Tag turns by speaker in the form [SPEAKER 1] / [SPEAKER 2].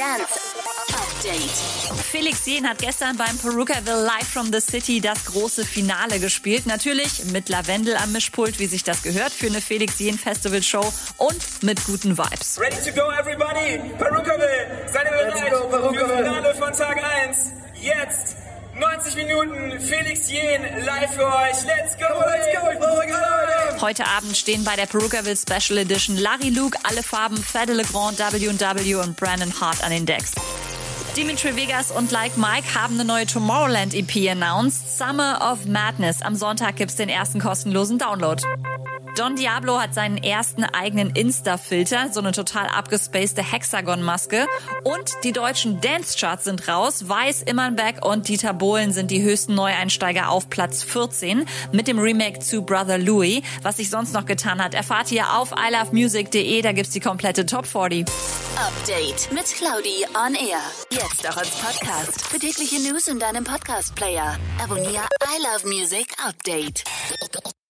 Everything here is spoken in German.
[SPEAKER 1] Dance Update.
[SPEAKER 2] Felix Jen hat gestern beim Perukaville Live from the City das große Finale gespielt. Natürlich mit Lavendel am Mischpult, wie sich das gehört für eine Felix Jen Festival Show und mit guten Vibes.
[SPEAKER 3] Ready to go, everybody! Perukaville, seid ihr bereit?
[SPEAKER 4] Go, Perukaville.
[SPEAKER 3] Für Finale von Tag 1. Jetzt 90 Minuten Felix Jen live für euch. Let's go!
[SPEAKER 4] Let's go, ich brauche gerade
[SPEAKER 2] Heute Abend stehen bei der Perukaville Special Edition Larry Luke, alle Farben, Fede Legrand, W&W und Brandon Hart an den Decks. Dimitri Vegas und Like Mike haben eine neue Tomorrowland EP announced. Summer of Madness. Am Sonntag gibt's den ersten kostenlosen Download. Don Diablo hat seinen ersten eigenen Insta-Filter, so eine total abgespacede Hexagon-Maske. Und die deutschen Dance-Charts sind raus. Weiß, Immernbeck und Dieter Bohlen sind die höchsten Neueinsteiger auf Platz 14 mit dem Remake zu Brother Louie. Was sich sonst noch getan hat, erfahrt ihr auf ilovemusic.de. Da gibt's die komplette Top 40.
[SPEAKER 1] Update mit Claudi on Air. Jetzt auch als Podcast. Für tägliche News in deinem Podcast-Player. Abonniere I Love Music Update.